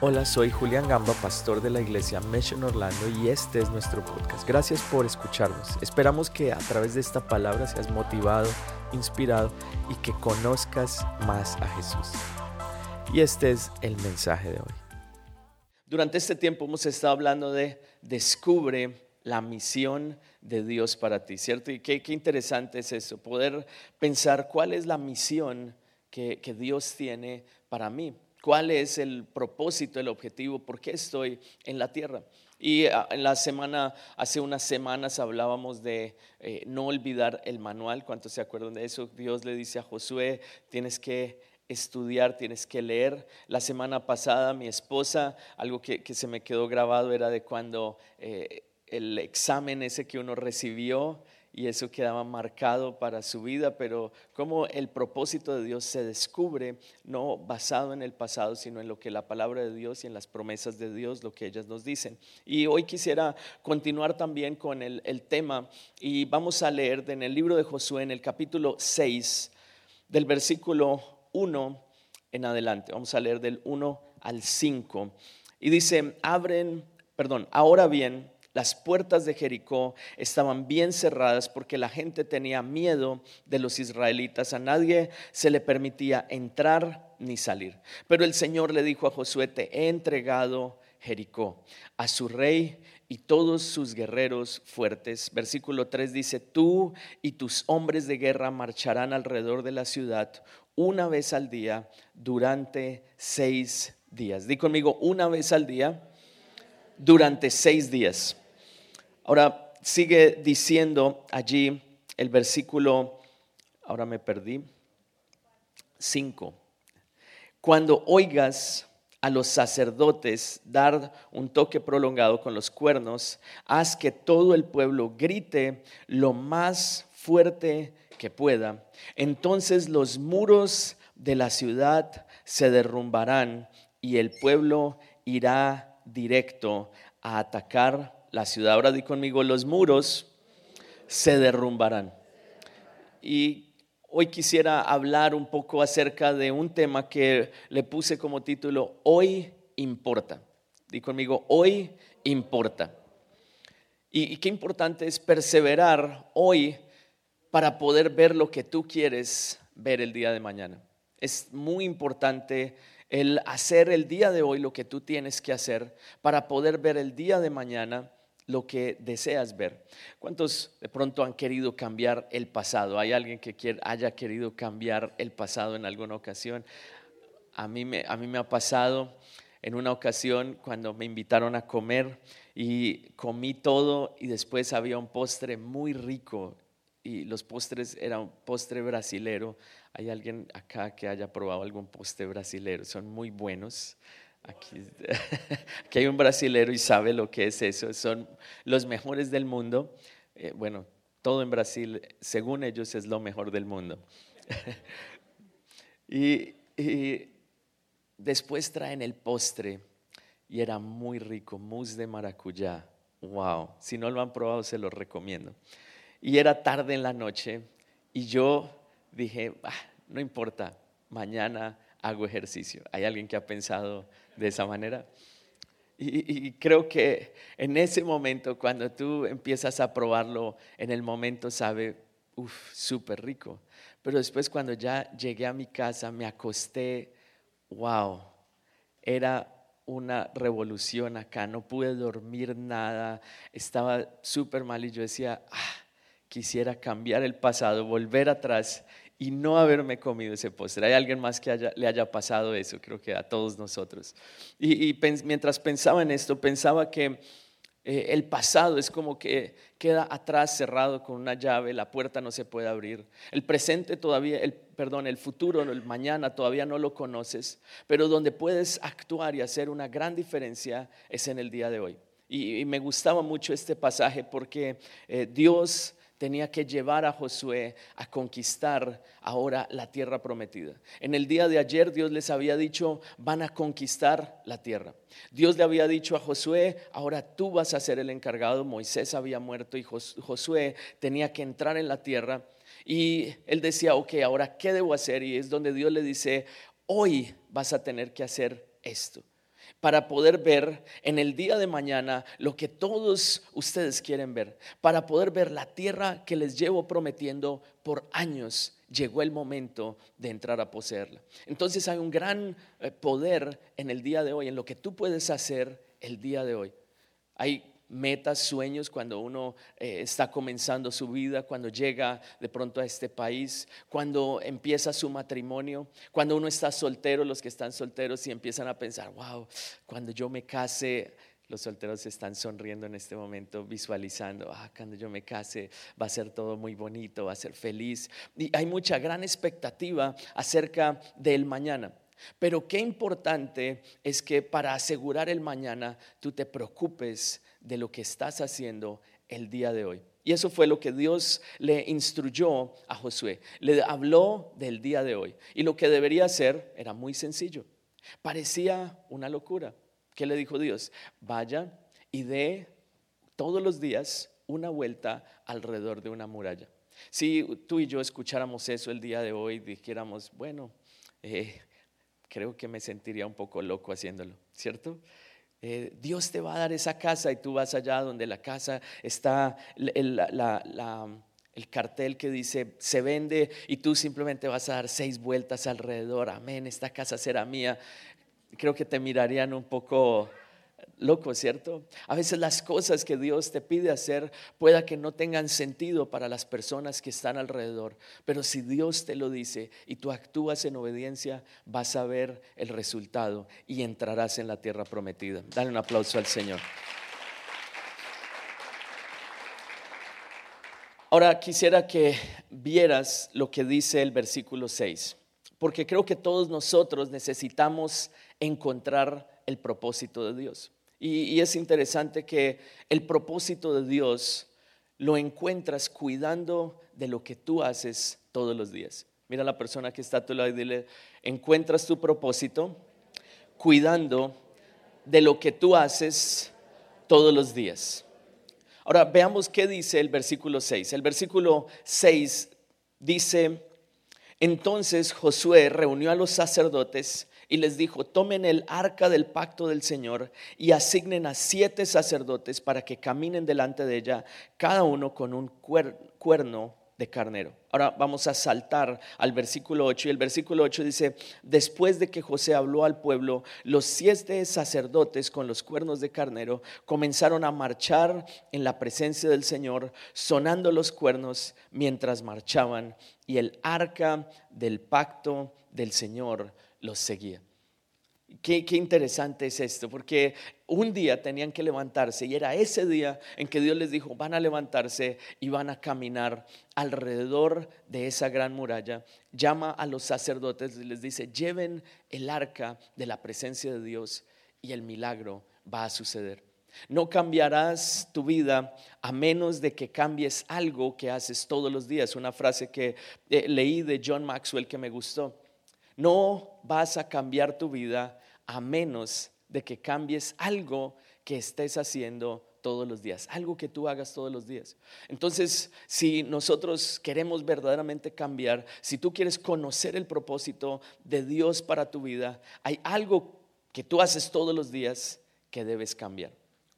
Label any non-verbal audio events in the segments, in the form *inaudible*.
Hola, soy Julián Gamba, pastor de la iglesia Mission Orlando y este es nuestro podcast. Gracias por escucharnos. Esperamos que a través de esta palabra seas motivado, inspirado y que conozcas más a Jesús. Y este es el mensaje de hoy. Durante este tiempo hemos estado hablando de descubre la misión de Dios para ti, ¿cierto? Y qué, interesante es eso, poder pensar cuál es la misión que, que Dios tiene para mí cuál es el propósito, el objetivo, por qué estoy en la tierra. Y ah, en la semana, hace unas semanas hablábamos de eh, no olvidar el manual. ¿Cuántos se acuerdan de eso? Dios le dice a Josué, tienes que estudiar, tienes que leer. La semana pasada mi esposa, algo que, se me quedó grabado era de cuando eh, el examen ese que uno recibió y eso quedaba marcado para su vida, pero como el propósito de Dios se descubre no basado en el pasado, sino en lo que la palabra de Dios y en las promesas de Dios, lo que ellas nos dicen. Y hoy quisiera continuar también con el, tema y vamos a leer en el libro de Josué, en el capítulo 6, del versículo 1 en adelante. Vamos a leer del 1 al 5. Y dice, abren, perdón, ahora bien, las puertas de Jericó estaban bien cerradas porque la gente tenía miedo de los israelitas. A nadie se le permitía entrar ni salir. Pero el Señor le dijo a Josué, te he entregado Jericó a su rey y todos sus guerreros fuertes. Versículo 3 dice, tú y tus hombres de guerra marcharán alrededor de la ciudad una vez al día durante seis días. Di conmigo, una vez al día durante seis días. Ahora sigue diciendo allí el versículo, ahora me perdí, 5. Cuando oigas a los sacerdotes dar un toque prolongado con los cuernos, haz que todo el pueblo grite lo más fuerte que pueda. Entonces los muros de la ciudad se derrumbarán y el pueblo irá directo a atacar la ciudad. Ahora di conmigo, los muros se derrumbarán. Y hoy quisiera hablar un poco acerca de un tema que le puse como título, Hoy importa. Di conmigo, hoy importa. Y, qué importante es perseverar hoy para poder ver lo que tú quieres ver el día de mañana. Es muy importante el hacer el día de hoy lo que tú tienes que hacer para poder ver el día de mañana lo que deseas ver. ¿Cuántos de pronto han querido cambiar el pasado? ¿Hay alguien que haya querido cambiar el pasado en alguna ocasión? A mí, me, a mí me ha pasado en una ocasión cuando me invitaron a comer y comí todo y después había un postre muy rico y los postres eran un postre brasilero. ¿Hay alguien acá que haya probado algún postre brasilero? Son muy buenos. *laughs* Aquí, hay un brasilero y sabe lo que es eso. Son los mejores del mundo. Eh, bueno, todo en Brasil, según ellos, es lo mejor del mundo. *laughs* y, después traen el postre y era muy rico, mousse de maracuyá. Wow, si no lo han probado, se lo recomiendo. Y era tarde en la noche y yo dije, ah, no importa, mañana hago ejercicio. ¿Hay alguien que ha pensado de esa manera? Y, creo que en ese momento, cuando tú empiezas a probarlo, en el momento sabe, uff, súper rico. Pero después cuando ya llegué a mi casa, me acosté, wow, era una revolución acá, no pude dormir nada, estaba súper mal y yo decía, ah, quisiera cambiar el pasado, volver atrás y no haberme comido ese postre. ¿Hay alguien más que le haya pasado eso? Creo que a todos nosotros. Y, mientras pensaba en esto, pensaba que eh, el pasado es como que queda atrás cerrado con una llave, la puerta no se puede abrir. El presente todavía, el, perdón, el futuro, el mañana todavía no lo conoces, pero donde puedes actuar y hacer una gran diferencia es en el día de hoy. Y, me gustaba mucho este pasaje porque eh, Dios tenía que llevar a Josué a conquistar ahora la tierra prometida. En el día de ayer Dios les había dicho, van a conquistar la tierra. Dios le había dicho a Josué, ahora tú vas a ser el encargado. Moisés había muerto y Josué tenía que entrar en la tierra. Y él decía, ok, ahora ¿qué debo hacer? Y es donde Dios le dice, hoy vas a tener que hacer esto. Para poder ver en el día de mañana lo que todos ustedes quieren ver, para poder ver la tierra que les llevo prometiendo por años. Llegó el momento de entrar a poseerla. Entonces hay un gran eh, poder en el día de hoy, en lo que tú puedes hacer el día de hoy. Hay metas, sueños cuando uno eh, está comenzando su vida, cuando llega de pronto a este país, cuando empieza su matrimonio, cuando uno está soltero, los que están solteros y empiezan a pensar, wow, cuando yo me case, los solteros están sonriendo en este momento, visualizando, ah, cuando yo me case va a ser todo muy bonito, va a ser feliz. Y hay mucha gran expectativa acerca del mañana. Pero qué importante es que para asegurar el mañana tú te preocupes de lo que estás haciendo el día de hoy. Y eso fue lo que Dios le instruyó a Josué. Le habló del día de hoy. Y lo que debería hacer era muy sencillo. Parecía una locura. ¿Qué le dijo Dios? Vaya y dé todos los días una vuelta alrededor de una muralla. Si tú y yo escucháramos eso el día de hoy, dijéramos, bueno, eh, creo que me sentiría un poco loco haciéndolo, ¿cierto? Eh, Dios te va a dar esa casa y tú vas allá donde la casa está, el, el cartel que dice se vende y tú simplemente vas a dar seis vueltas alrededor, amén, esta casa será mía. Creo que te mirarían un poco loco, ¿cierto? A veces las cosas que Dios te pide hacer pueda que no tengan sentido para las personas que están alrededor, pero si Dios te lo dice y tú actúas en obediencia, vas a ver el resultado y entrarás en la tierra prometida. Dale un aplauso al Señor. Ahora quisiera que vieras lo que dice el versículo 6, porque creo que todos nosotros necesitamos encontrar el propósito de Dios. Y, es interesante que el propósito de Dios lo encuentras cuidando de lo que tú haces todos los días. Mira a la persona que está a tu lado y dile, encuentras tu propósito cuidando de lo que tú haces todos los días. Ahora veamos qué dice el versículo 6. El versículo 6 dice, entonces Josué reunió a los sacerdotes y les dijo, tomen el arca del pacto del Señor y asignen a siete sacerdotes para que caminen delante de ella, cada uno con un cuerno de carnero. Ahora vamos a saltar al versículo 8 y el versículo 8 dice, después de que José habló al pueblo, los siete sacerdotes con los cuernos de carnero comenzaron a marchar en la presencia del Señor, sonando los cuernos mientras marchaban y el arca del pacto del Señor los seguía. Qué, qué, interesante es esto, porque un día tenían que levantarse y era ese día en que Dios les dijo, van a levantarse y van a caminar alrededor de esa gran muralla. Llama a los sacerdotes y les dice, lleven el arca de la presencia de Dios y el milagro va a suceder. No cambiarás tu vida a menos de que cambies algo que haces todos los días. Una frase que eh, leí de John Maxwell que me gustó. No vas a cambiar tu vida a menos de que cambies algo que estés haciendo todos los días, algo que tú hagas todos los días. Entonces, si nosotros queremos verdaderamente cambiar, si tú quieres conocer el propósito de Dios para tu vida, hay algo que tú haces todos los días que debes cambiar.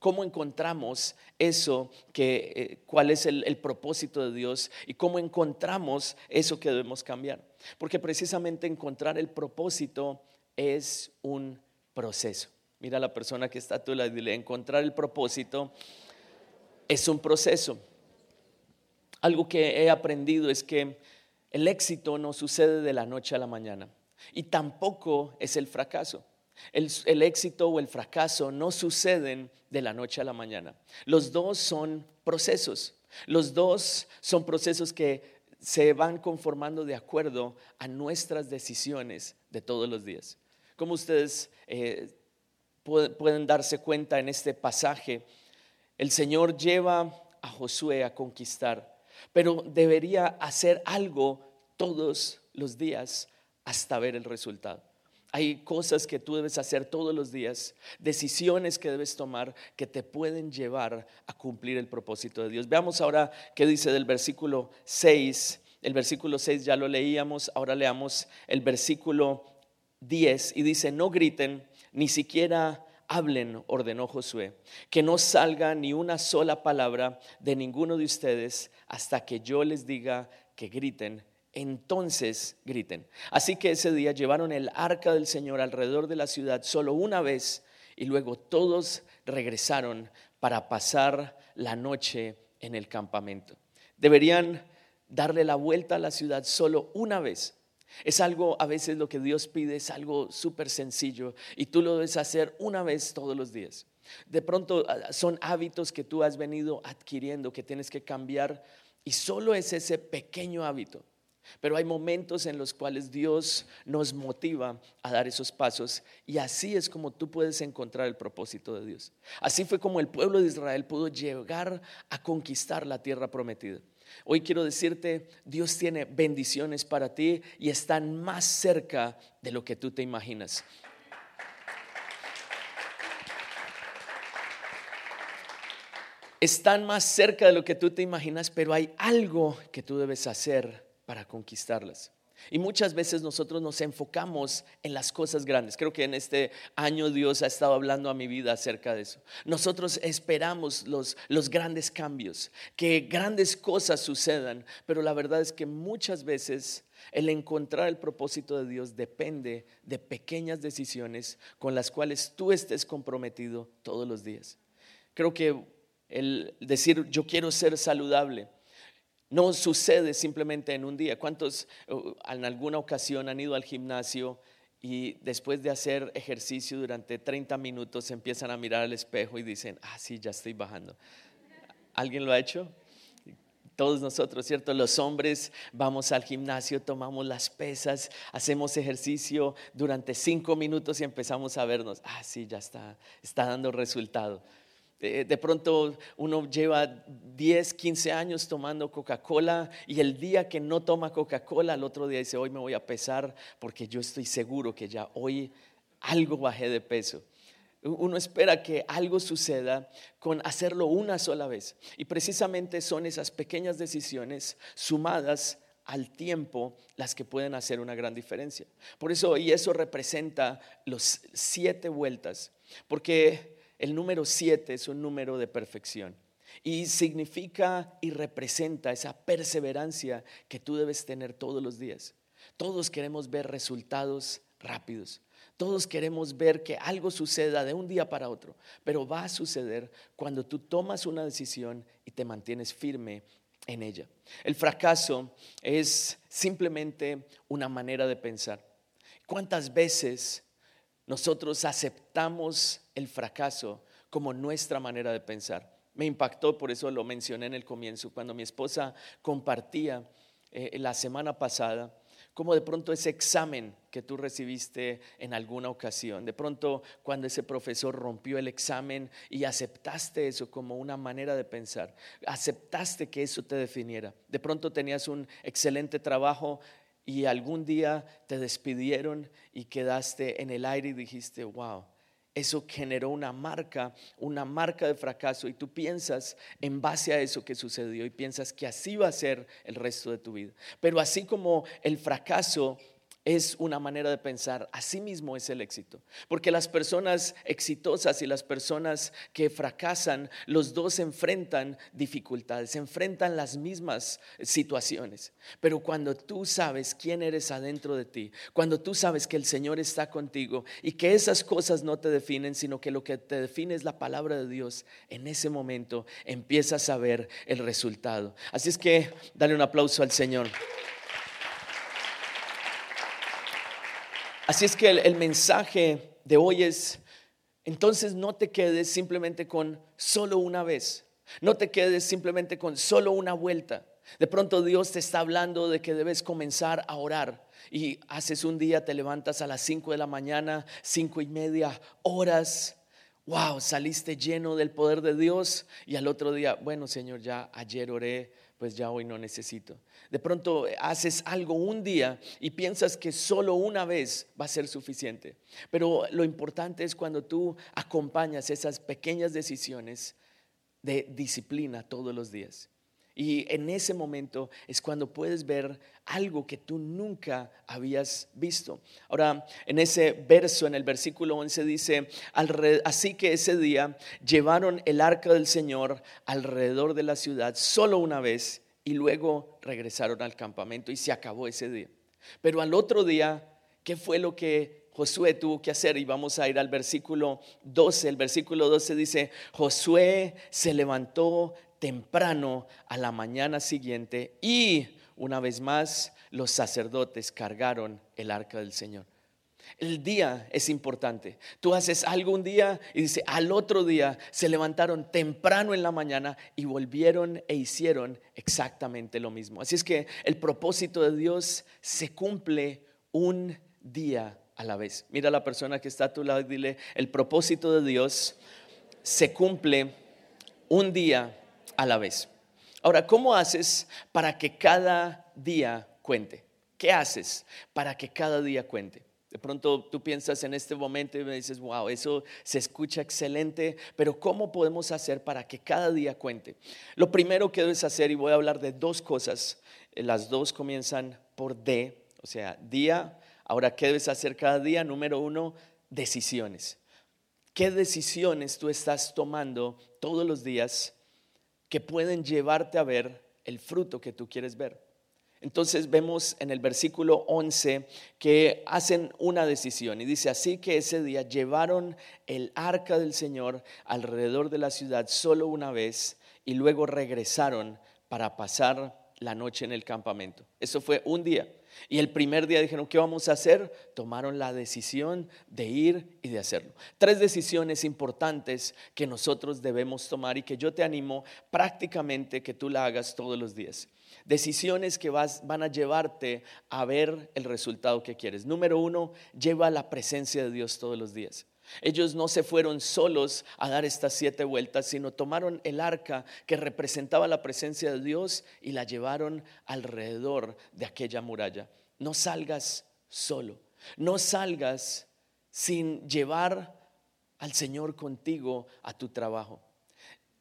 ¿Cómo encontramos eso que eh, cuál es el propósito de Dios y cómo encontramos eso que debemos cambiar? Porque precisamente encontrar el propósito es un proceso. Mira a la persona que está a tu lado y dile, encontrar el propósito es un proceso. Algo que he aprendido es que el éxito no sucede de la noche a la mañana y tampoco es el fracaso. El, éxito o el fracaso no suceden de la noche a la mañana. Los dos son procesos. Los dos son procesos que se van conformando de acuerdo a nuestras decisiones de todos los días. Como ustedes eh, pueden darse cuenta en este pasaje, el Señor lleva a Josué a conquistar, pero debería hacer algo todos los días hasta ver el resultado. Hay cosas que tú debes hacer todos los días, decisiones que debes tomar que te pueden llevar a cumplir el propósito de Dios. Veamos ahora qué dice del versículo 6. El versículo 6 ya lo leíamos, ahora leamos el versículo 10 y dice, no griten, ni siquiera hablen, ordenó Josué, que no salga ni una sola palabra de ninguno de ustedes hasta que yo les diga que griten. Entonces griten. Así que ese día llevaron el arca del Señor alrededor de la ciudad solo una vez y luego todos regresaron para pasar la noche en el campamento. Deberían darle la vuelta a la ciudad solo una vez. Es algo, a veces lo que Dios pide es algo súper sencillo y tú lo debes hacer una vez todos los días. De pronto ah, son hábitos que tú has venido adquiriendo, que tienes que cambiar y solo es ese pequeño hábito. Pero hay momentos en los cuales Dios nos motiva a dar esos pasos y así es como tú puedes encontrar el propósito de Dios. Así fue como el pueblo de Israel pudo llegar a conquistar la tierra prometida. Hoy quiero decirte, Dios tiene bendiciones para ti y están más cerca de lo que tú te imaginas. Están más cerca de lo que tú te imaginas, pero hay algo que tú debes hacer para conquistarlas. Y muchas veces nosotros nos enfocamos en las cosas grandes. Creo que en este año Dios ha estado hablando a mi vida acerca de eso. Nosotros esperamos los, los grandes cambios, que grandes cosas sucedan, pero la verdad es que muchas veces el encontrar el propósito de Dios depende de pequeñas decisiones con las cuales tú estés comprometido todos los días. Creo que el decir yo quiero ser saludable no sucede simplemente en un día. ¿Cuántos uh, en alguna ocasión han ido al gimnasio y después de hacer ejercicio durante 30 minutos empiezan a mirar al espejo y dicen, ah, sí, ya estoy bajando? ¿Alguien lo ha hecho? Todos nosotros, ¿cierto? Los hombres vamos al gimnasio, tomamos las pesas, hacemos ejercicio durante cinco minutos y empezamos a vernos, ah, sí, ya está, está dando resultado. De, pronto uno lleva 10, 15 años tomando Coca-Cola y el día que no toma Coca-Cola, al otro día dice, hoy me voy a pesar porque yo estoy seguro que ya hoy algo bajé de peso. Uno espera que algo suceda con hacerlo una sola vez. Y precisamente son esas pequeñas decisiones sumadas al tiempo las que pueden hacer una gran diferencia. Por eso, y eso representa los siete vueltas, porque el número siete es un número de perfección y significa y representa esa perseverancia que tú debes tener todos los días. Todos queremos ver resultados rápidos. Todos queremos ver que algo suceda de un día para otro, pero va a suceder cuando tú tomas una decisión y te mantienes firme en ella. El fracaso es simplemente una manera de pensar. ¿Cuántas veces nosotros aceptamos el fracaso como nuestra manera de pensar. Me impactó, por eso lo mencioné en el comienzo, cuando mi esposa compartía eh, la semana pasada, como de pronto ese examen que tú recibiste en alguna ocasión, de pronto cuando ese profesor rompió el examen y aceptaste eso como una manera de pensar, aceptaste que eso te definiera, de pronto tenías un excelente trabajo y algún día te despidieron y quedaste en el aire y dijiste, wow, eso generó una marca, una marca de fracaso y tú piensas en base a eso que sucedió y piensas que así va a ser el resto de tu vida. Pero así como el fracaso es una manera de pensar, así mismo es el éxito. Porque las personas exitosas y las personas que fracasan, los dos enfrentan dificultades, enfrentan las mismas situaciones. Pero cuando tú sabes quién eres adentro de ti, cuando tú sabes que el Señor está contigo y que esas cosas no te definen, sino que lo que te define es la palabra de Dios, en ese momento empiezas a ver el resultado. Así es que dale un aplauso al Señor. Así es que el, mensaje de hoy es, entonces no te quedes simplemente con solo una vez, no te quedes simplemente con solo una vuelta. De pronto Dios te está hablando de que debes comenzar a orar y haces un día, te levantas a las 5 de la mañana, cinco y media horas. Wow, saliste lleno del poder de Dios y al otro día, bueno Señor, ya ayer oré, pues ya hoy no necesito. De pronto haces algo un día y piensas que solo una vez va a ser suficiente. Pero lo importante es cuando tú acompañas esas pequeñas decisiones de disciplina todos los días. Y en ese momento es cuando puedes ver algo que tú nunca habías visto. Ahora, en ese verso, en el versículo 11 dice, así que ese día llevaron el arca del Señor alrededor de la ciudad solo una vez y luego regresaron al campamento y se acabó ese día. Pero al otro día, ¿qué fue lo que Josué tuvo que hacer? Y vamos a ir al versículo 12. El versículo 12 dice, Josué se levantó temprano a la mañana siguiente y una vez más los sacerdotes cargaron el arca del Señor. El día es importante. Tú haces algo un día y dice, al otro día se levantaron temprano en la mañana y volvieron e hicieron exactamente lo mismo. Así es que el propósito de Dios se cumple un día a la vez. Mira a la persona que está a tu lado y dile, el propósito de Dios se cumple un día a la vez. Ahora, ¿cómo haces para que cada día cuente? ¿Qué haces para que cada día cuente? De pronto tú piensas en este momento y me dices, wow, eso se escucha excelente, pero ¿cómo podemos hacer para que cada día cuente? Lo primero que debes hacer, y voy a hablar de dos cosas, eh, las dos comienzan por D, o sea, día. Ahora, ¿qué debes hacer cada día? Número uno, decisiones. ¿Qué decisiones tú estás tomando todos los días que pueden llevarte a ver el fruto que tú quieres ver. Entonces vemos en el versículo 11 que hacen una decisión y dice, así que ese día llevaron el arca del Señor alrededor de la ciudad solo una vez y luego regresaron para pasar la noche en el campamento. Eso fue un día. Y el primer día dijeron, ¿qué vamos a hacer? Tomaron la decisión de ir y de hacerlo. Tres decisiones importantes que nosotros debemos tomar y que yo te animo prácticamente que tú la hagas todos los días. Decisiones que vas, van a llevarte a ver el resultado que quieres. Número uno, lleva la presencia de Dios todos los días. Ellos no se fueron solos a dar estas siete vueltas, sino tomaron el arca que representaba la presencia de Dios y la llevaron alrededor de aquella muralla. No salgas solo, no salgas sin llevar al Señor contigo a tu trabajo.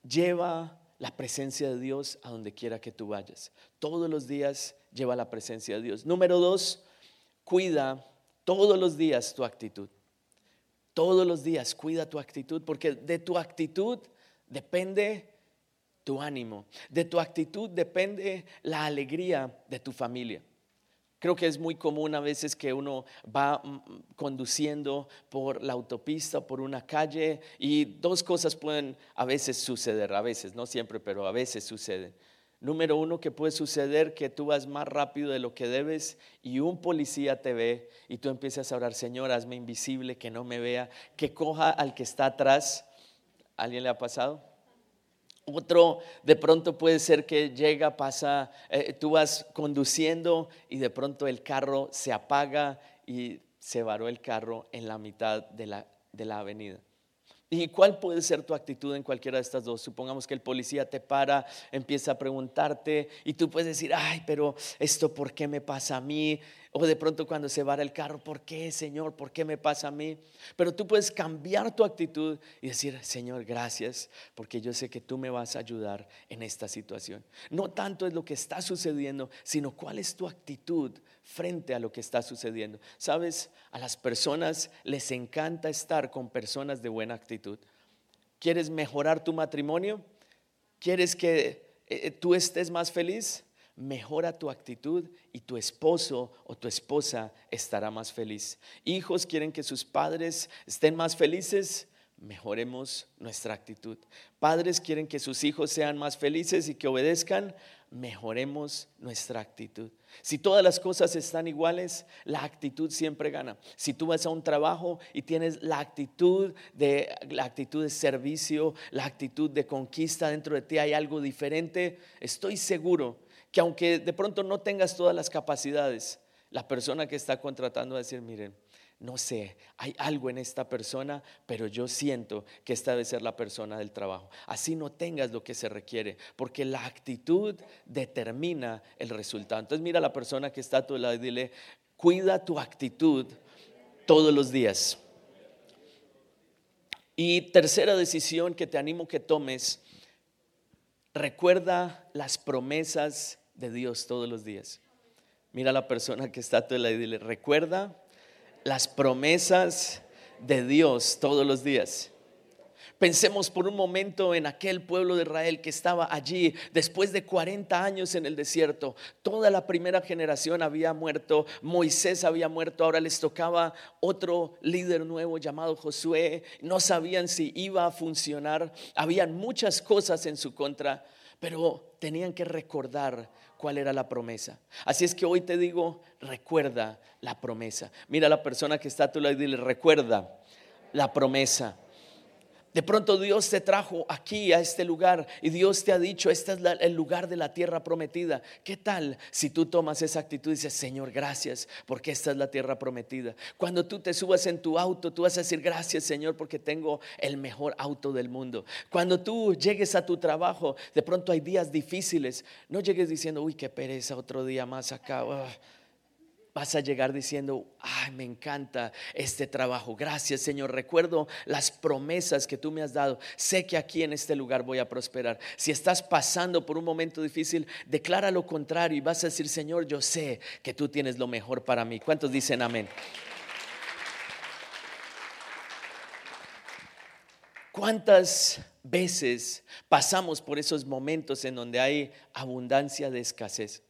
Lleva la presencia de Dios a donde quiera que tú vayas. Todos los días lleva la presencia de Dios. Número dos, cuida todos los días tu actitud. Todos los días cuida tu actitud porque de tu actitud depende tu ánimo, de tu actitud depende la alegría de tu familia. Creo que es muy común a veces que uno va mm, conduciendo por la autopista, por una calle y dos cosas pueden a veces suceder, a veces, no siempre, pero a veces suceden. Número uno, que puede suceder que tú vas más rápido de lo que debes y un policía te ve y tú empiezas a orar, Señor, hazme invisible, que no me vea, que coja al que está atrás. ¿Alguien le ha pasado? Otro, de pronto puede ser que llega, pasa, eh, tú vas conduciendo y de pronto el carro se apaga y se varó el carro en la mitad de la, de la avenida. ¿Y cuál puede ser tu actitud en cualquiera de estas dos? Supongamos que el policía te para, empieza a preguntarte y tú puedes decir, ay, pero esto, ¿por qué me pasa a mí? O de pronto cuando se vara el carro, ¿por qué, Señor? ¿Por qué me pasa a mí? Pero tú puedes cambiar tu actitud y decir, Señor, gracias, porque yo sé que tú me vas a ayudar en esta situación. No tanto es lo que está sucediendo, sino cuál es tu actitud frente a lo que está sucediendo. Sabes, a las personas les encanta estar con personas de buena actitud. ¿Quieres mejorar tu matrimonio? ¿Quieres que eh, tú estés más feliz? Mejora tu actitud y tu esposo o tu esposa estará más feliz. Hijos quieren que sus padres estén más felices, mejoremos nuestra actitud. Padres quieren que sus hijos sean más felices y que obedezcan, mejoremos nuestra actitud. Si todas las cosas están iguales, la actitud siempre gana. Si tú vas a un trabajo y tienes la actitud de la actitud de servicio, la actitud de conquista dentro de ti hay algo diferente, estoy seguro que aunque de pronto no tengas todas las capacidades, la persona que está contratando va a decir, miren, no sé, hay algo en esta persona, pero yo siento que esta debe ser la persona del trabajo. Así no tengas lo que se requiere, porque la actitud determina el resultado. Entonces mira a la persona que está a tu lado y dile, cuida tu actitud todos los días. Y tercera decisión que te animo que tomes recuerda las promesas de Dios todos los días. Mira a la persona que está a tu lado y recuerda las promesas de Dios todos los días. Pensemos por un momento en aquel pueblo de Israel que estaba allí después de 40 años en el desierto. Toda la primera generación había muerto, Moisés había muerto, ahora les tocaba otro líder nuevo llamado Josué. No sabían si iba a funcionar, habían muchas cosas en su contra, pero tenían que recordar cuál era la promesa. Así es que hoy te digo, recuerda la promesa. Mira a la persona que está a tu lado y dile, recuerda la promesa. De pronto Dios te trajo aquí a este lugar y Dios te ha dicho, este es el lugar de la tierra prometida. ¿Qué tal si tú tomas esa actitud y dices, Señor, gracias porque esta es la tierra prometida? Cuando tú te subas en tu auto, tú vas a decir, gracias Señor porque tengo el mejor auto del mundo. Cuando tú llegues a tu trabajo, de pronto hay días difíciles, no llegues diciendo, uy, qué pereza, otro día más acá vas a llegar diciendo, ay, me encanta este trabajo. Gracias, Señor. Recuerdo las promesas que tú me has dado. Sé que aquí en este lugar voy a prosperar. Si estás pasando por un momento difícil, declara lo contrario y vas a decir, Señor, yo sé que tú tienes lo mejor para mí. ¿Cuántos dicen amén? ¿Cuántas veces pasamos por esos momentos en donde hay abundancia de escasez?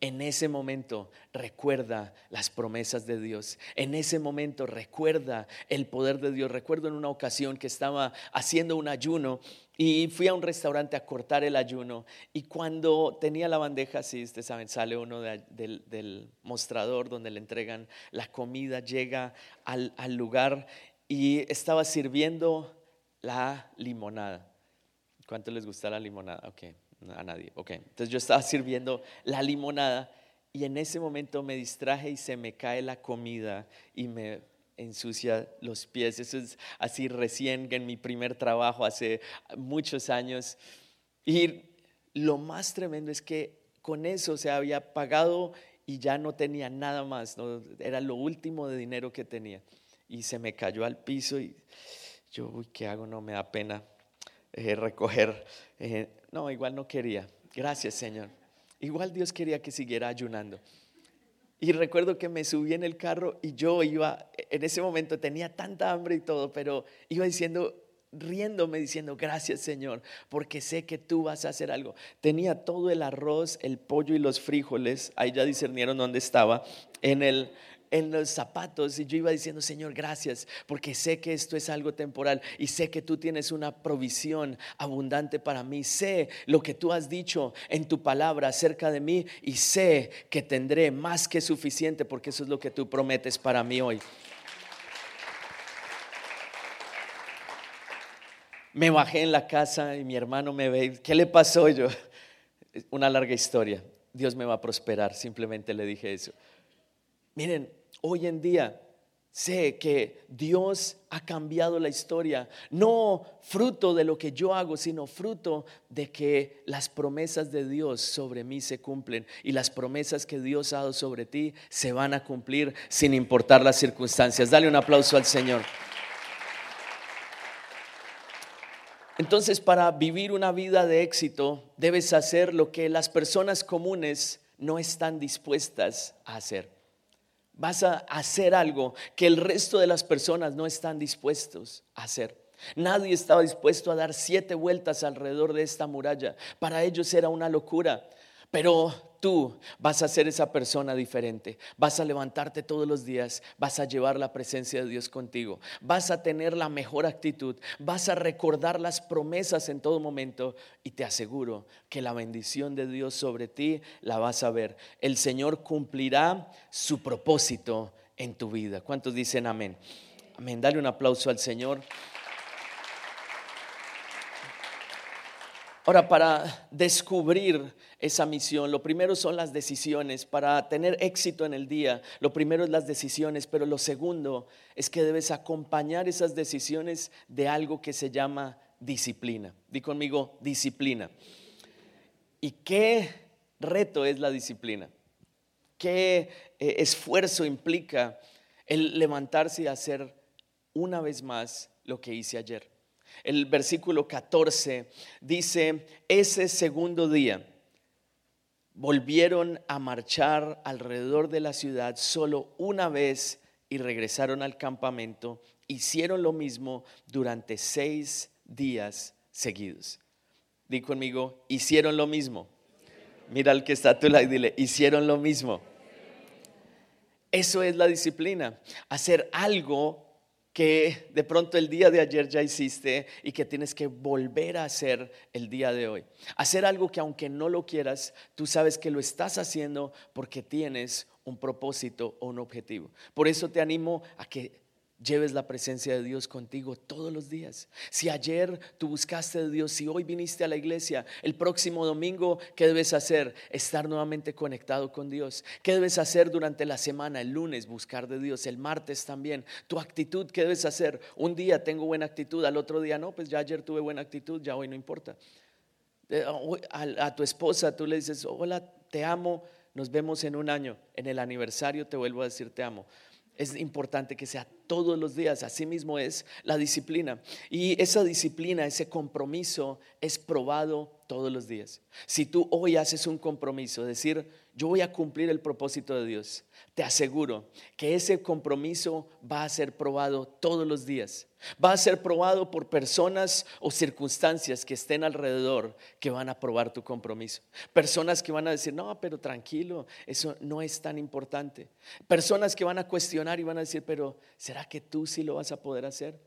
En ese momento recuerda las promesas de Dios. En ese momento recuerda el poder de Dios. Recuerdo en una ocasión que estaba haciendo un ayuno y fui a un restaurante a cortar el ayuno. Y cuando tenía la bandeja, sí, ustedes saben, sale uno del, mostrador donde le entregan la comida, llega al, al lugar y estaba sirviendo la limonada. ¿Cuánto les gusta la limonada? Ok a nadie. Ok, entonces yo estaba *laughs* sirviendo la limonada y en ese momento me distraje y se me cae la comida y me ensucia los pies. Eso es así recién en mi primer trabajo hace muchos años. Y lo más tremendo es que con eso se había pagado y ya no tenía nada más, era lo último de dinero que tenía. Y se me cayó al piso y yo, uy, ¿qué hago? No me da pena eh, recoger. Eh, no, igual no quería. Gracias, Señor. Igual Dios quería que siguiera ayunando. Y recuerdo que me subí en el carro y yo iba, en ese momento tenía tanta hambre y todo, pero iba diciendo, riéndome, diciendo, gracias Señor, porque sé que tú vas a hacer algo. Tenía todo el arroz, el pollo y los frijoles, ahí ya discernieron dónde estaba, en el, en los zapatos y yo iba diciendo, Señor, gracias, porque sé que esto es algo temporal y sé que tú tienes una provisión abundante para mí. Sé lo que tú has dicho en tu palabra acerca de mí y sé que tendré más que suficiente porque eso es lo que tú prometes para mí hoy. Me bajé en la casa y mi hermano me ve, ¿qué le pasó yo? Una larga historia. Dios me va a prosperar, simplemente le dije eso. Miren, hoy en día sé que Dios ha cambiado la historia, no fruto de lo que yo hago, sino fruto de que las promesas de Dios sobre mí se cumplen y las promesas que Dios ha dado sobre ti se van a cumplir sin importar las circunstancias. Dale un aplauso al Señor. Entonces, para vivir una vida de éxito, debes hacer lo que las personas comunes no están dispuestas a hacer. Vas a hacer algo que el resto de las personas no están dispuestos a hacer. Nadie estaba dispuesto a dar siete vueltas alrededor de esta muralla. Para ellos era una locura. Pero tú vas a ser esa persona diferente. Vas a levantarte todos los días, vas a llevar la presencia de Dios contigo, vas a tener la mejor actitud, vas a recordar las promesas en todo momento y te aseguro que la bendición de Dios sobre ti la vas a ver. El Señor cumplirá su propósito en tu vida. ¿Cuántos dicen amén? Amén. Dale un aplauso al Señor. Ahora, para descubrir esa misión, lo primero son las decisiones. Para tener éxito en el día, lo primero es las decisiones, pero lo segundo es que debes acompañar esas decisiones de algo que se llama disciplina. Di conmigo, disciplina. ¿Y qué reto es la disciplina? ¿Qué eh, esfuerzo implica el levantarse y hacer una vez más lo que hice ayer? El versículo 14 dice, ese segundo día volvieron a marchar alrededor de la ciudad solo una vez y regresaron al campamento. Hicieron lo mismo durante seis días seguidos. Di conmigo, hicieron lo mismo. Mira al que está a tu lado y dile, hicieron lo mismo. Eso es la disciplina, hacer algo que de pronto el día de ayer ya hiciste y que tienes que volver a hacer el día de hoy. Hacer algo que aunque no lo quieras, tú sabes que lo estás haciendo porque tienes un propósito o un objetivo. Por eso te animo a que lleves la presencia de Dios contigo todos los días. Si ayer tú buscaste de Dios, si hoy viniste a la iglesia, el próximo domingo, ¿qué debes hacer? Estar nuevamente conectado con Dios. ¿Qué debes hacer durante la semana? El lunes buscar de Dios, el martes también. Tu actitud, ¿qué debes hacer? Un día tengo buena actitud, al otro día no, pues ya ayer tuve buena actitud, ya hoy no importa. Eh, a, tu esposa tú le dices, hola, te amo, nos vemos en un año, en el aniversario te vuelvo a decir te amo es importante que sea todos los días. Así mismo es la disciplina. Y esa disciplina, ese compromiso es probado todos los días. Si tú hoy haces un compromiso, decir, yo voy a cumplir el propósito de Dios, te aseguro que ese compromiso va a ser probado todos los días. Va a ser probado por personas o circunstancias que estén alrededor que van a probar tu compromiso. Personas que van a decir, no, pero tranquilo, eso no es tan importante. Personas que van a cuestionar y van a decir, pero ¿será que tú sí lo vas a poder hacer?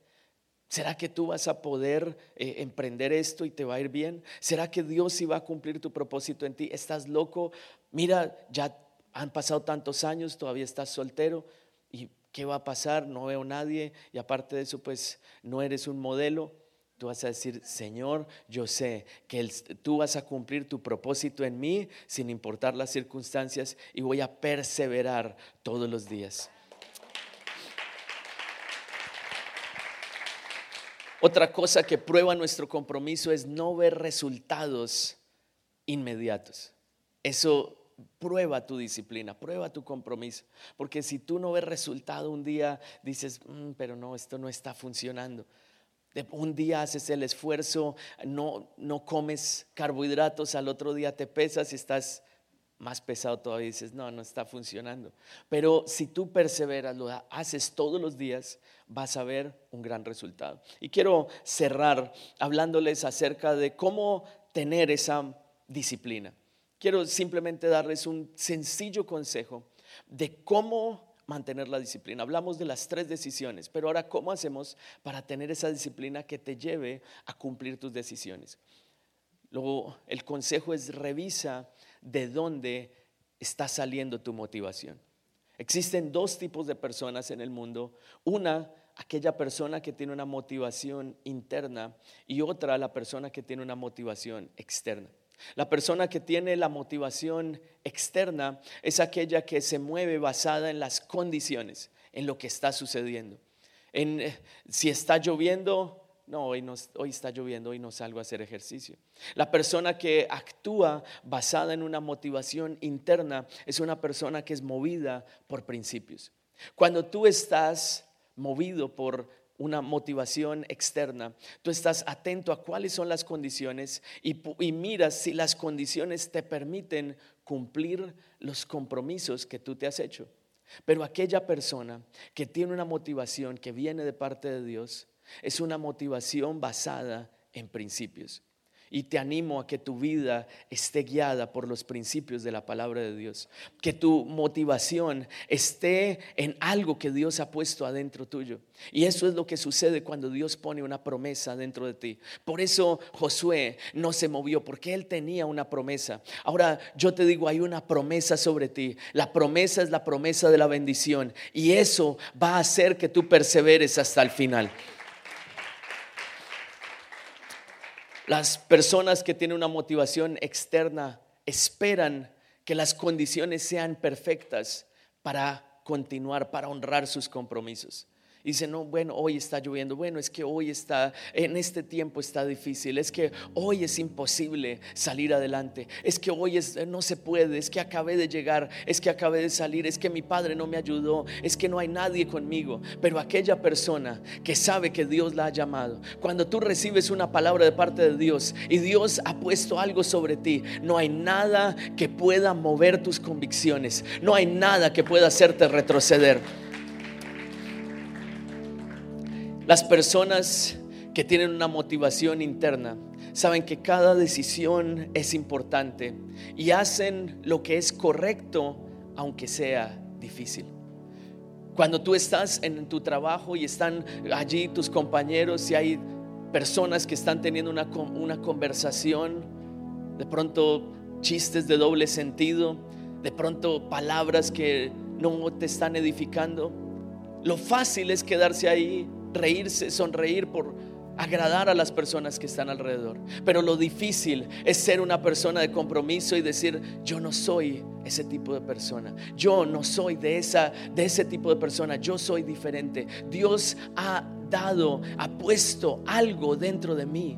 ¿Será que tú vas a poder eh, emprender esto y te va a ir bien? ¿Será que Dios sí va a cumplir tu propósito en ti? ¿Estás loco? Mira, ya han pasado tantos años, todavía estás soltero y ¿qué va a pasar? No veo nadie y aparte de eso pues no eres un modelo. Tú vas a decir, Señor, yo sé que tú vas a cumplir tu propósito en mí sin importar las circunstancias y voy a perseverar todos los días. Otra cosa que prueba nuestro compromiso es no ver resultados inmediatos. Eso prueba tu disciplina, prueba tu compromiso. Porque si tú no ves resultado un día, dices, mm, pero no, esto no está funcionando. Un día haces el esfuerzo, no, no comes carbohidratos, al otro día te pesas y estás más pesado todavía dices, no, no está funcionando. Pero si tú perseveras, lo haces todos los días, vas a ver un gran resultado. Y quiero cerrar hablándoles acerca de cómo tener esa disciplina. Quiero simplemente darles un sencillo consejo de cómo mantener la disciplina. Hablamos de las tres decisiones, pero ahora, ¿cómo hacemos para tener esa disciplina que te lleve a cumplir tus decisiones? Luego, el consejo es revisa de dónde está saliendo tu motivación. Existen dos tipos de personas en el mundo. Una, aquella persona que tiene una motivación interna y otra, la persona que tiene una motivación externa. La persona que tiene la motivación externa es aquella que se mueve basada en las condiciones, en lo que está sucediendo. En, eh, si está lloviendo, no hoy, no, hoy está lloviendo, hoy no salgo a hacer ejercicio. La persona que actúa basada en una motivación interna es una persona que es movida por principios. Cuando tú estás movido por una motivación externa. Tú estás atento a cuáles son las condiciones y, miras si las condiciones te permiten cumplir los compromisos que tú te has hecho. Pero aquella persona que tiene una motivación que viene de parte de Dios es una motivación basada en principios. Y te animo a que tu vida esté guiada por los principios de la palabra de Dios. Que tu motivación esté en algo que Dios ha puesto adentro tuyo. Y eso es lo que sucede cuando Dios pone una promesa dentro de ti. Por eso Josué no se movió, porque él tenía una promesa. Ahora yo te digo, hay una promesa sobre ti. La promesa es la promesa de la bendición. Y eso va a hacer que tú perseveres hasta el final. Las personas que tienen una motivación externa esperan que las condiciones sean perfectas para continuar, para honrar sus compromisos. Y dice, no, bueno, hoy está lloviendo, bueno, es que hoy está, en este tiempo está difícil, es que hoy es imposible salir adelante, es que hoy es, no se puede, es que acabé de llegar, es que acabé de salir, es que mi padre no me ayudó, es que no hay nadie conmigo. Pero aquella persona que sabe que Dios la ha llamado, cuando tú recibes una palabra de parte de Dios y Dios ha puesto algo sobre ti, no hay nada que pueda mover tus convicciones, no hay nada que pueda hacerte retroceder. Las personas que tienen una motivación interna saben que cada decisión es importante y hacen lo que es correcto aunque sea difícil. Cuando tú estás en tu trabajo y están allí tus compañeros y hay personas que están teniendo una, una conversación, de pronto chistes de doble sentido, de pronto palabras que no te están edificando, lo fácil es quedarse ahí reírse, sonreír por agradar a las personas que están alrededor. Pero lo difícil es ser una persona de compromiso y decir, yo no soy ese tipo de persona. Yo no soy de esa de ese tipo de persona. Yo soy diferente. Dios ha dado, ha puesto algo dentro de mí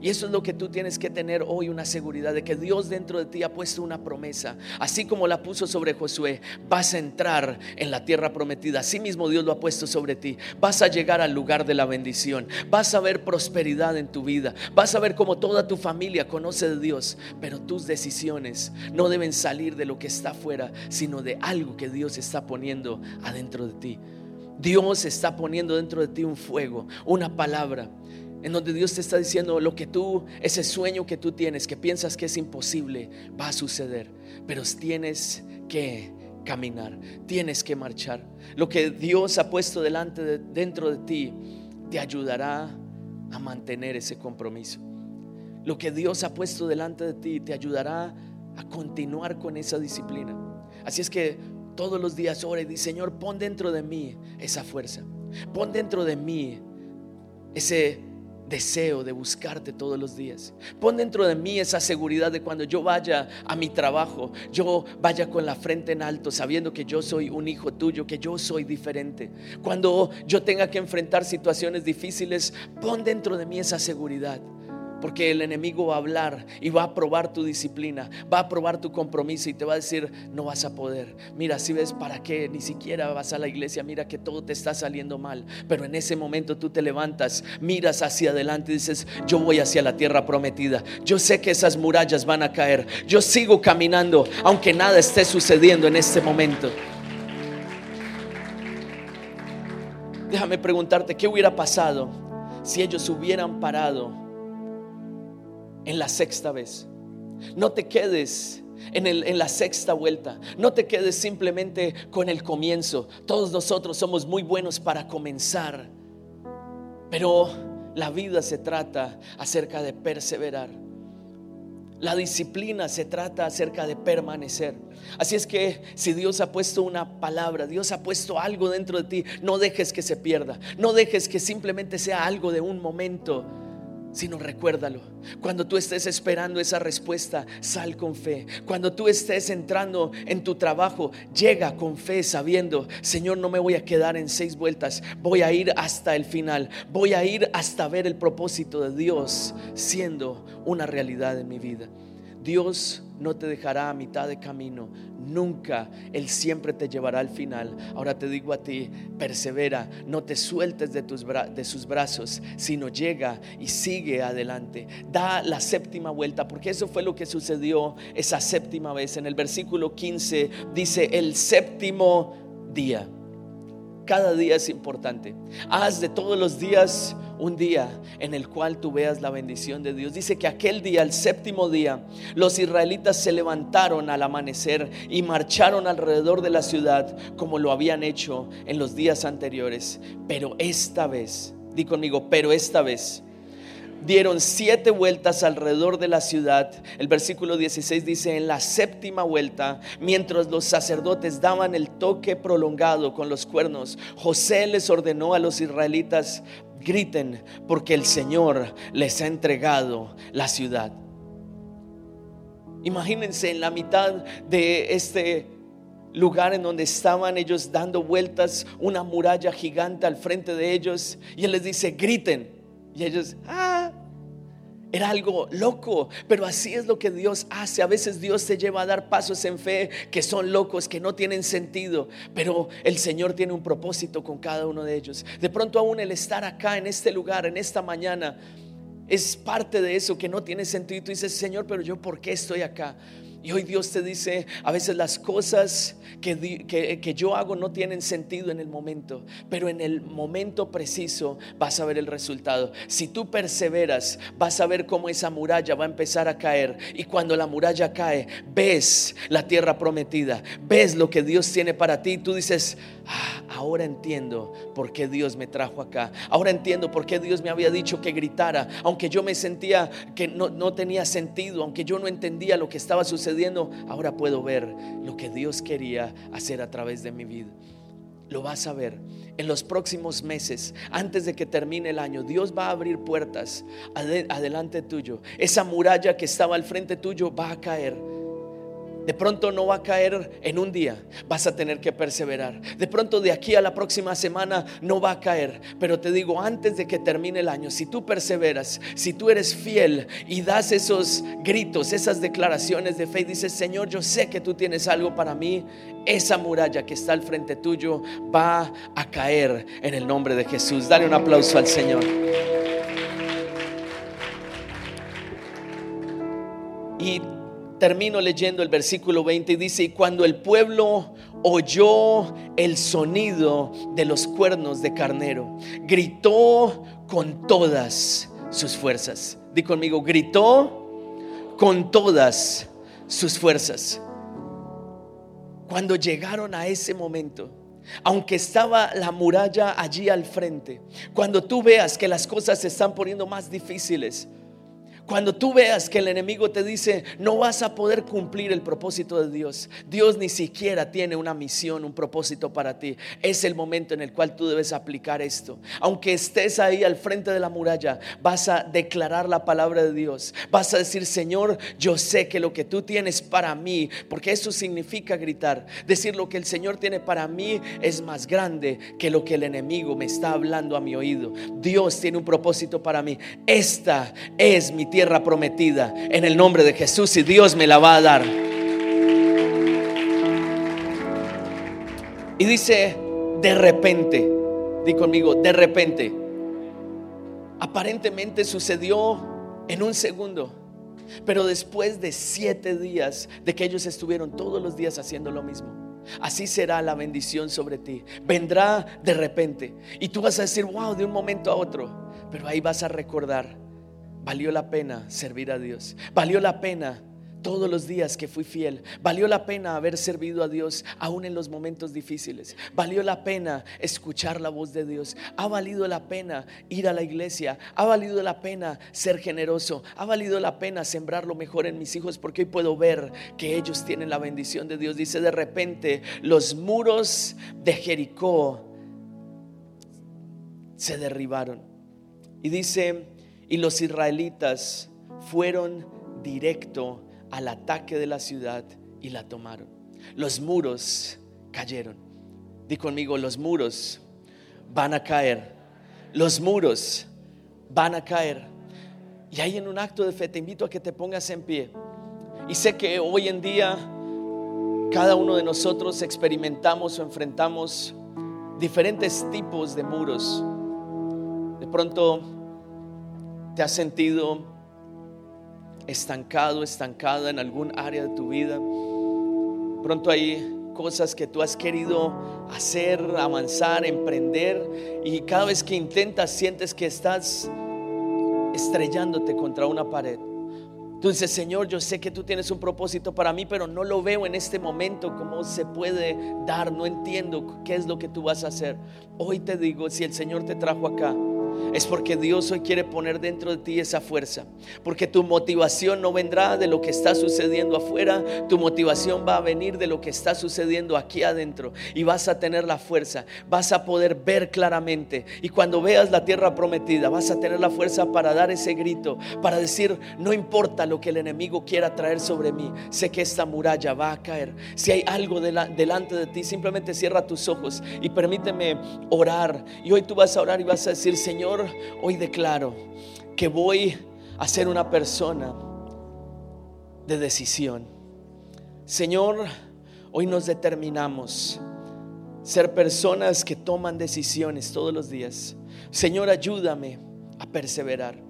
y eso es lo que tú tienes que tener hoy, una seguridad de que Dios dentro de ti ha puesto una promesa. Así como la puso sobre Josué, vas a entrar en la tierra prometida. Así mismo Dios lo ha puesto sobre ti. Vas a llegar al lugar de la bendición. Vas a ver prosperidad en tu vida. Vas a ver cómo toda tu familia conoce de Dios. Pero tus decisiones no deben salir de lo que está afuera, sino de algo que Dios está poniendo adentro de ti. Dios está poniendo dentro de ti un fuego, una palabra en donde Dios te está diciendo lo que tú, ese sueño que tú tienes, que piensas que es imposible, va a suceder, pero tienes que caminar, tienes que marchar. Lo que Dios ha puesto delante de, dentro de ti te ayudará a mantener ese compromiso. Lo que Dios ha puesto delante de ti te ayudará a continuar con esa disciplina. Así es que todos los días ora y dice, Señor, pon dentro de mí esa fuerza. Pon dentro de mí ese deseo de buscarte todos los días. Pon dentro de mí esa seguridad de cuando yo vaya a mi trabajo, yo vaya con la frente en alto, sabiendo que yo soy un hijo tuyo, que yo soy diferente. Cuando yo tenga que enfrentar situaciones difíciles, pon dentro de mí esa seguridad. Porque el enemigo va a hablar y va a probar tu disciplina, va a probar tu compromiso y te va a decir, no vas a poder. Mira, si ves para qué, ni siquiera vas a la iglesia, mira que todo te está saliendo mal. Pero en ese momento tú te levantas, miras hacia adelante y dices, yo voy hacia la tierra prometida. Yo sé que esas murallas van a caer. Yo sigo caminando, aunque nada esté sucediendo en este momento. Déjame preguntarte, ¿qué hubiera pasado si ellos hubieran parado en la sexta vez. No te quedes en, el, en, la sexta vuelta. No te quedes simplemente con el comienzo. Todos nosotros somos muy buenos para comenzar. Pero la vida se trata acerca de perseverar. La disciplina se trata acerca de permanecer. Así es que si Dios ha puesto una palabra, Dios ha puesto algo dentro de ti, no dejes que se pierda. No dejes que simplemente sea algo de un momento sino recuérdalo. Cuando tú estés esperando esa respuesta, sal con fe. Cuando tú estés entrando en tu trabajo, llega con fe sabiendo, Señor, no me voy a quedar en seis vueltas, voy a ir hasta el final, voy a ir hasta ver el propósito de Dios siendo una realidad en mi vida. Dios no te dejará a mitad de camino, nunca, Él siempre te llevará al final. Ahora te digo a ti, persevera, no te sueltes de, tus sus brazos, sino llega y sigue adelante. Da la séptima vuelta, porque eso fue lo que sucedió esa séptima vez. En el versículo 15 dice, el séptimo día. Cada día es importante. Haz de todos los días un día en el cual tú veas la bendición de Dios. Dice que aquel día, el séptimo día, los israelitas se levantaron al amanecer y marcharon alrededor de la ciudad como lo habían hecho en los días anteriores. Pero esta vez, di conmigo, pero esta vez dieron siete vueltas alrededor de la ciudad. El versículo 16 dice, en la séptima vuelta, mientras los sacerdotes daban el toque prolongado con los cuernos, José les ordenó a los israelitas, griten porque el Señor les ha entregado la ciudad. Imagínense en la mitad de este lugar en donde estaban ellos dando vueltas, una muralla gigante al frente de ellos, y él les dice, griten. Y ellos, ah, era algo loco, pero así es lo que Dios hace. A veces Dios te lleva a dar pasos en fe que son locos, que no tienen sentido, pero el Señor tiene un propósito con cada uno de ellos. De pronto aún el estar acá en este lugar, en esta mañana, es parte de eso que no tiene sentido. Y tú dices, Señor, pero yo por qué estoy acá? Y hoy Dios te dice, a veces las cosas que, que, yo hago no tienen sentido en el momento, pero en el momento preciso vas a ver el resultado. Si tú perseveras, vas a ver cómo esa muralla va a empezar a caer. Y cuando la muralla cae, ves la tierra prometida, ves lo que Dios tiene para ti. Tú dices, ah, ahora entiendo por qué Dios me trajo acá. Ahora entiendo por qué Dios me había dicho que gritara, aunque yo me sentía que no, no tenía sentido, aunque yo no entendía lo que estaba sucediendo ahora puedo ver lo que Dios quería hacer a través de mi vida. Lo vas a ver en los próximos meses, antes de que termine el año. Dios va a abrir puertas adelante tuyo. Esa muralla que estaba al frente tuyo va a caer de pronto no va a caer en un día, vas a tener que perseverar. De pronto de aquí a la próxima semana no va a caer, pero te digo, antes de que termine el año, si tú perseveras, si tú eres fiel y das esos gritos, esas declaraciones de fe y dices, Señor, yo sé que tú tienes algo para mí, esa muralla que está al frente tuyo va a caer en el nombre de Jesús. Dale un aplauso al Señor. Y termino leyendo el versículo 20 y dice, y cuando el pueblo oyó el sonido de los cuernos de carnero, gritó con todas sus fuerzas. Di conmigo, gritó con todas sus fuerzas. Cuando llegaron a ese momento, aunque estaba la muralla allí al frente, cuando tú veas que las cosas se están poniendo más difíciles, cuando tú veas que el enemigo te dice, no vas a poder cumplir el propósito de Dios, Dios ni siquiera tiene una misión, un propósito para ti, es el momento en el cual tú debes aplicar esto. Aunque estés ahí al frente de la muralla, vas a declarar la palabra de Dios, vas a decir, Señor, yo sé que lo que tú tienes para mí, porque eso significa gritar, decir lo que el Señor tiene para mí es más grande que lo que el enemigo me está hablando a mi oído. Dios tiene un propósito para mí. Esta es mi tierra prometida en el nombre de Jesús y Dios me la va a dar. Y dice, de repente, di conmigo, de repente, aparentemente sucedió en un segundo. Pero después de siete días de que ellos estuvieron todos los días haciendo lo mismo, así será la bendición sobre ti. Vendrá de repente y tú vas a decir, wow, de un momento a otro. Pero ahí vas a recordar Valió la pena servir a Dios. Valió la pena todos los días que fui fiel. Valió la pena haber servido a Dios aún en los momentos difíciles. Valió la pena escuchar la voz de Dios. Ha valido la pena ir a la iglesia. Ha valido la pena ser generoso. Ha valido la pena sembrar lo mejor en mis hijos porque hoy puedo ver que ellos tienen la bendición de Dios. Dice de repente los muros de Jericó se derribaron. Y dice y los israelitas fueron directo al ataque de la ciudad y la tomaron. Los muros cayeron. Di conmigo, los muros van a caer. Los muros van a caer. Y ahí en un acto de fe te invito a que te pongas en pie. Y sé que hoy en día cada uno de nosotros experimentamos o enfrentamos diferentes tipos de muros. De pronto ¿Te has sentido estancado, estancada en algún área de tu vida? Pronto hay cosas que tú has querido hacer, avanzar, emprender y cada vez que intentas sientes que estás estrellándote contra una pared. Dices, Señor, yo sé que tú tienes un propósito para mí, pero no lo veo en este momento, cómo se puede dar, no entiendo qué es lo que tú vas a hacer. Hoy te digo, si el Señor te trajo acá, es porque Dios hoy quiere poner dentro de ti esa fuerza. Porque tu motivación no vendrá de lo que está sucediendo afuera, tu motivación va a venir de lo que está sucediendo aquí adentro. Y vas a tener la fuerza, vas a poder ver claramente. Y cuando veas la tierra prometida, vas a tener la fuerza para dar ese grito, para decir, no importa lo que el enemigo quiera traer sobre mí, sé que esta muralla va a caer. Si hay algo delante de ti, simplemente cierra tus ojos y permíteme orar. Y hoy tú vas a orar y vas a decir, Señor, hoy declaro que voy a ser una persona de decisión. Señor, hoy nos determinamos ser personas que toman decisiones todos los días. Señor, ayúdame a perseverar.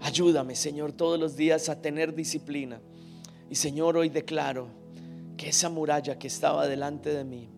Ayúdame, Señor, todos los días a tener disciplina. Y Señor, hoy declaro que esa muralla que estaba delante de mí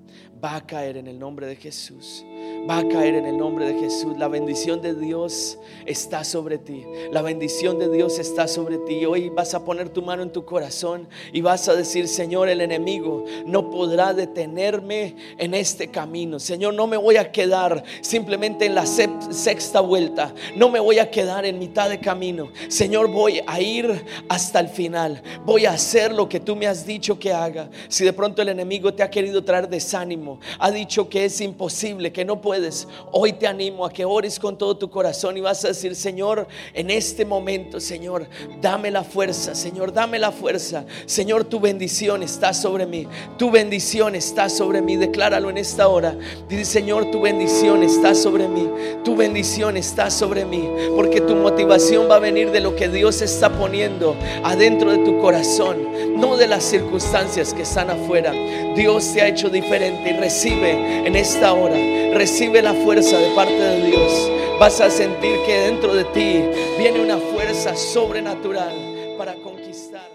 va a caer en el nombre de Jesús va a caer en el nombre de Jesús. La bendición de Dios está sobre ti. La bendición de Dios está sobre ti. Hoy vas a poner tu mano en tu corazón y vas a decir, Señor, el enemigo no podrá detenerme en este camino. Señor, no me voy a quedar simplemente en la sexta vuelta. No me voy a quedar en mitad de camino. Señor, voy a ir hasta el final. Voy a hacer lo que tú me has dicho que haga. Si de pronto el enemigo te ha querido traer desánimo, ha dicho que es imposible, que no puede puedes, hoy te animo a que ores con todo tu corazón y vas a decir, Señor, en este momento, Señor, dame la fuerza, Señor, dame la fuerza. Señor, tu bendición está sobre mí. Tu bendición está sobre mí. Decláralo en esta hora. Dice, Señor, tu bendición está sobre mí. Tu bendición está sobre mí. Porque tu motivación va a venir de lo que Dios está poniendo adentro de tu corazón, no de las circunstancias que están afuera. Dios te ha hecho diferente recibe en esta hora. Recibe la fuerza de parte de Dios, vas a sentir que dentro de ti viene una fuerza sobrenatural para conquistar.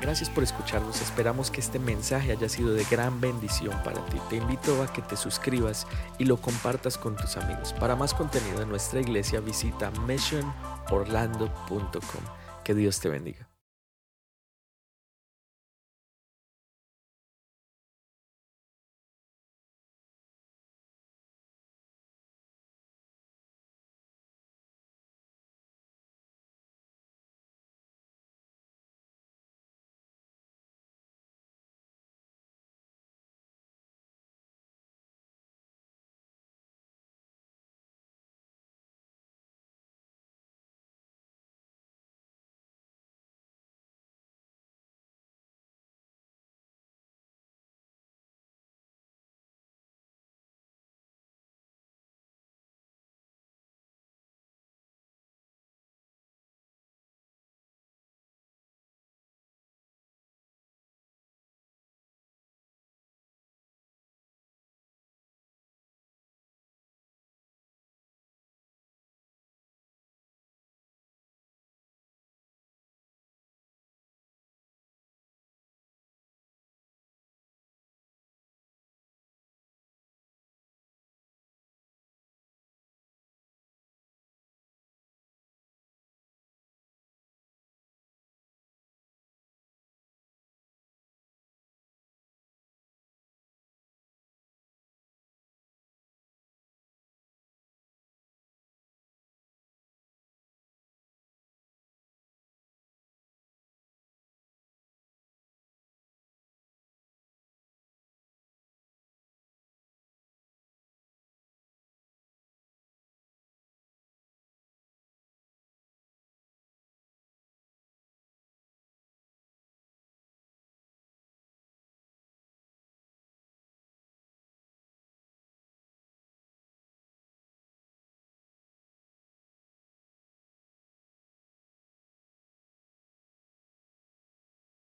Gracias por escucharnos. Esperamos que este mensaje haya sido de gran bendición para ti. Te invito a que te suscribas y lo compartas con tus amigos. Para más contenido de nuestra iglesia visita missionorlando.com. Que Dios te bendiga.